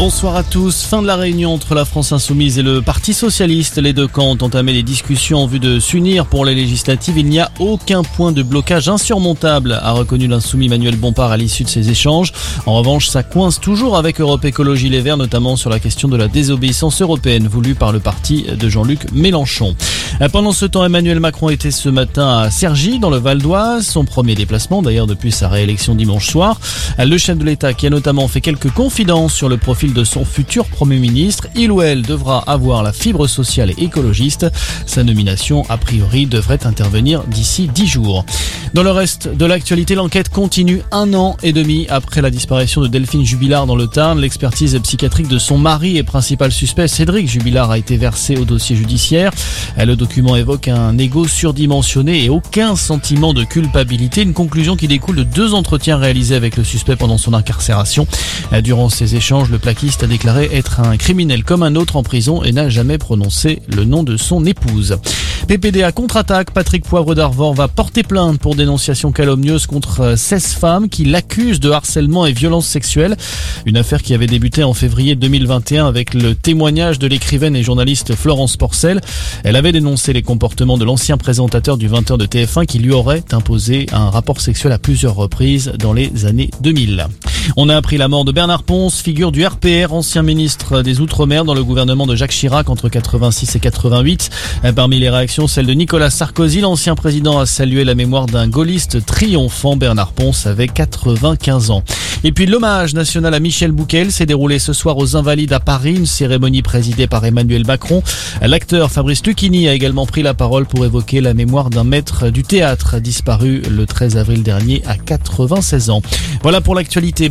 Bonsoir à tous. Fin de la réunion entre la France Insoumise et le Parti Socialiste. Les deux camps ont entamé les discussions en vue de s'unir pour les législatives. Il n'y a aucun point de blocage insurmontable, a reconnu l'insoumis Manuel Bompard à l'issue de ces échanges. En revanche, ça coince toujours avec Europe Écologie Les Verts, notamment sur la question de la désobéissance européenne voulue par le parti de Jean-Luc Mélenchon. Pendant ce temps, Emmanuel Macron était ce matin à Cergy, dans le Val d'Oise, son premier déplacement d'ailleurs depuis sa réélection dimanche soir. Le chef de l'État qui a notamment fait quelques confidences sur le profil de son futur Premier ministre. Il ou elle devra avoir la fibre sociale et écologiste. Sa nomination, a priori, devrait intervenir d'ici dix jours. Dans le reste de l'actualité, l'enquête continue un an et demi après la disparition de Delphine Jubilard dans le Tarn. L'expertise psychiatrique de son mari et principal suspect, Cédric Jubilard, a été versée au dossier judiciaire. Le document évoque un ego surdimensionné et aucun sentiment de culpabilité. Une conclusion qui découle de deux entretiens réalisés avec le suspect pendant son incarcération. Durant ces échanges, le a déclaré être un criminel comme un autre en prison et n'a jamais prononcé le nom de son épouse. PPDA contre-attaque, Patrick Poivre d'Arvor va porter plainte pour dénonciation calomnieuse contre 16 femmes qui l'accusent de harcèlement et violence sexuelle. Une affaire qui avait débuté en février 2021 avec le témoignage de l'écrivaine et journaliste Florence Porcel. Elle avait dénoncé les comportements de l'ancien présentateur du 20h de TF1 qui lui aurait imposé un rapport sexuel à plusieurs reprises dans les années 2000. On a appris la mort de Bernard Ponce, figure du RPR, ancien ministre des Outre-mer dans le gouvernement de Jacques Chirac entre 86 et 88. Parmi les réactions, celle de Nicolas Sarkozy, l'ancien président a salué la mémoire d'un gaulliste triomphant. Bernard Ponce avait 95 ans. Et puis l'hommage national à Michel Bouquet s'est déroulé ce soir aux Invalides à Paris, une cérémonie présidée par Emmanuel Macron. L'acteur Fabrice Lucchini a également pris la parole pour évoquer la mémoire d'un maître du théâtre disparu le 13 avril dernier à 96 ans. Voilà pour l'actualité.